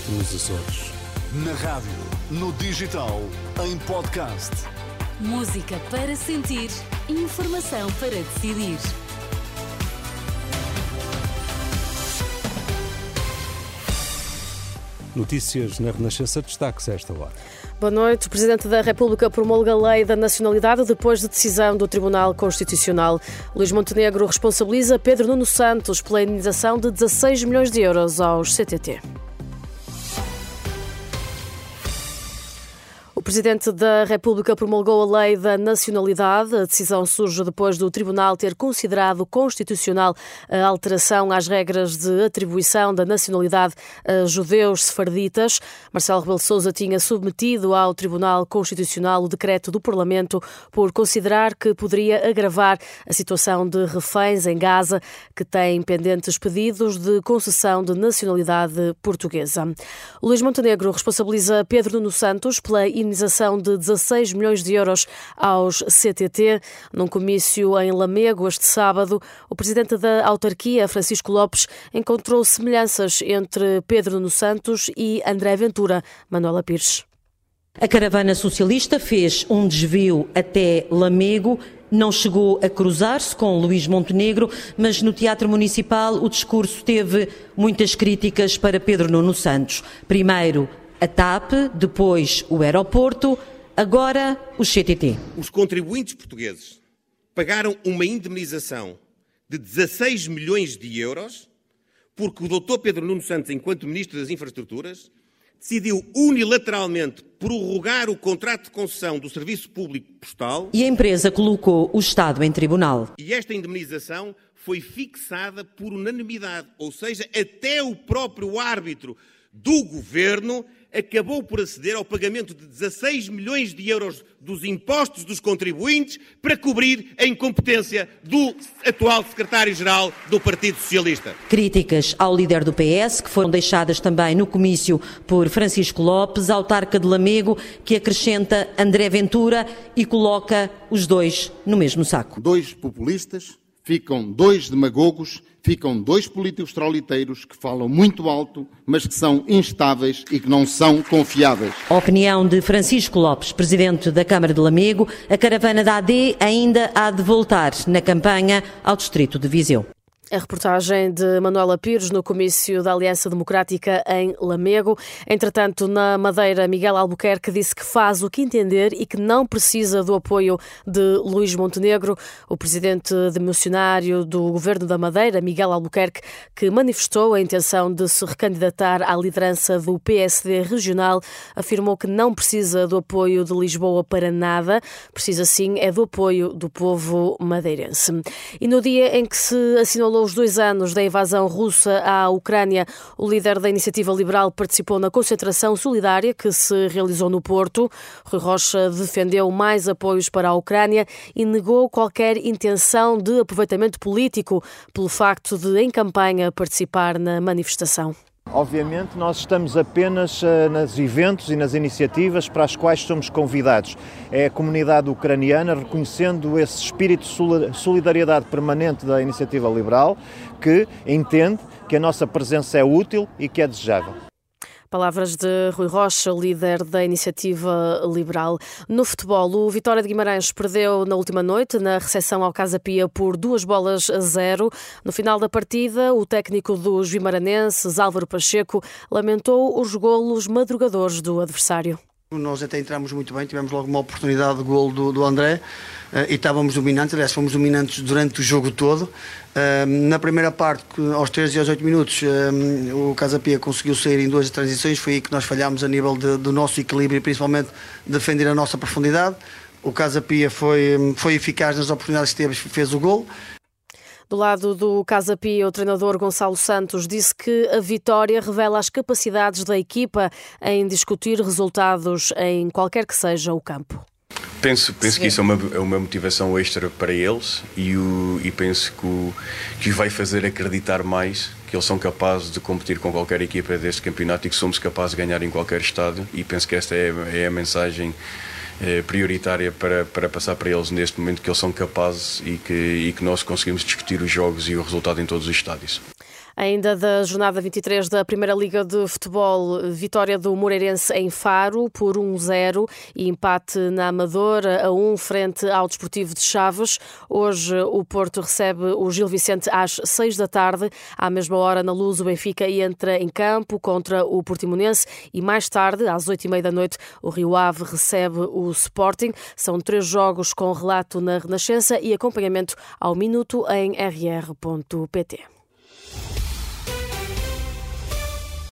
noite nos Açores. Na rádio, no digital, em podcast. Música para sentir, informação para decidir. Notícias na Renascença destaques a esta hora. Boa noite. O Presidente da República promulga a lei da nacionalidade depois de decisão do Tribunal Constitucional. Luís Montenegro responsabiliza Pedro Nuno Santos pela indenização de 16 milhões de euros aos CTT. O Presidente da República promulgou a lei da nacionalidade. A decisão surge depois do Tribunal ter considerado constitucional a alteração às regras de atribuição da nacionalidade a judeus sefarditas. Marcelo Rebelo Sousa tinha submetido ao Tribunal Constitucional o decreto do Parlamento por considerar que poderia agravar a situação de reféns em Gaza que têm pendentes pedidos de concessão de nacionalidade portuguesa. Luís Montenegro responsabiliza Pedro Nuno Santos pela indenização de 16 milhões de euros aos CTT. Num comício em Lamego este sábado, o presidente da autarquia, Francisco Lopes, encontrou semelhanças entre Pedro Nuno Santos e André Ventura. Manuela Pires. A caravana socialista fez um desvio até Lamego não chegou a cruzar-se com Luís Montenegro, mas no Teatro Municipal o discurso teve muitas críticas para Pedro Nuno Santos. Primeiro, a TAP, depois o aeroporto, agora o CTT. Os contribuintes portugueses pagaram uma indemnização de 16 milhões de euros porque o Dr. Pedro Nuno Santos, enquanto Ministro das Infraestruturas, decidiu unilateralmente prorrogar o contrato de concessão do Serviço Público Postal. E a empresa colocou o Estado em tribunal. E esta indemnização foi fixada por unanimidade, ou seja, até o próprio árbitro do governo acabou por aceder ao pagamento de 16 milhões de euros dos impostos dos contribuintes para cobrir a incompetência do atual secretário-geral do Partido Socialista. Críticas ao líder do PS, que foram deixadas também no comício por Francisco Lopes, autarca de Lamego, que acrescenta André Ventura e coloca os dois no mesmo saco. Dois populistas, ficam dois demagogos ficam dois políticos trauliteiros que falam muito alto, mas que são instáveis e que não são confiáveis. A opinião de Francisco Lopes, presidente da Câmara de Lamego, a caravana da AD ainda há de voltar na campanha ao distrito de Viseu. A reportagem de Manuela Pires no comício da Aliança Democrática em Lamego. Entretanto, na Madeira, Miguel Albuquerque disse que faz o que entender e que não precisa do apoio de Luís Montenegro. O presidente demissionário do governo da Madeira, Miguel Albuquerque, que manifestou a intenção de se recandidatar à liderança do PSD regional, afirmou que não precisa do apoio de Lisboa para nada, precisa sim é do apoio do povo madeirense. E no dia em que se assinalou os dois anos da invasão russa à Ucrânia, o líder da Iniciativa Liberal participou na concentração solidária que se realizou no Porto. Rui Rocha defendeu mais apoios para a Ucrânia e negou qualquer intenção de aproveitamento político pelo facto de, em campanha, participar na manifestação. Obviamente, nós estamos apenas uh, nos eventos e nas iniciativas para as quais somos convidados. É a comunidade ucraniana reconhecendo esse espírito de solidariedade permanente da iniciativa liberal que entende que a nossa presença é útil e que é desejável. Palavras de Rui Rocha, líder da Iniciativa Liberal. No futebol, o Vitória de Guimarães perdeu na última noite, na recepção ao Casa Pia, por duas bolas a zero. No final da partida, o técnico dos guimaranenses, Álvaro Pacheco, lamentou os golos madrugadores do adversário. Nós até entramos muito bem, tivemos logo uma oportunidade de golo do, do André uh, e estávamos dominantes, aliás, fomos dominantes durante o jogo todo. Uh, na primeira parte, aos 13 e aos 8 minutos, uh, o Casapia conseguiu sair em duas transições, foi aí que nós falhámos a nível de, do nosso equilíbrio e principalmente defender a nossa profundidade. O Casapia foi, foi eficaz nas oportunidades que teve, fez o gol. Do lado do Casa Pia, o treinador Gonçalo Santos disse que a vitória revela as capacidades da equipa em discutir resultados em qualquer que seja o campo. Penso, penso que isso é uma, é uma motivação extra para eles e, o, e penso que, o, que os vai fazer acreditar mais que eles são capazes de competir com qualquer equipa deste campeonato e que somos capazes de ganhar em qualquer estádio e penso que esta é, é a mensagem eh, prioritária para, para passar para eles neste momento que eles são capazes e que, e que nós conseguimos discutir os jogos e o resultado em todos os estádios. Ainda da jornada 23 da Primeira Liga de Futebol, vitória do Moreirense em Faro por 1-0 e empate na Amadora a 1 frente ao Desportivo de Chaves. Hoje o Porto recebe o Gil Vicente às 6 da tarde. À mesma hora, na Luz, o Benfica entra em campo contra o Portimonense e mais tarde, às 8 e meia da noite, o Rio Ave recebe o Sporting. São três jogos com relato na Renascença e acompanhamento ao minuto em rr.pt.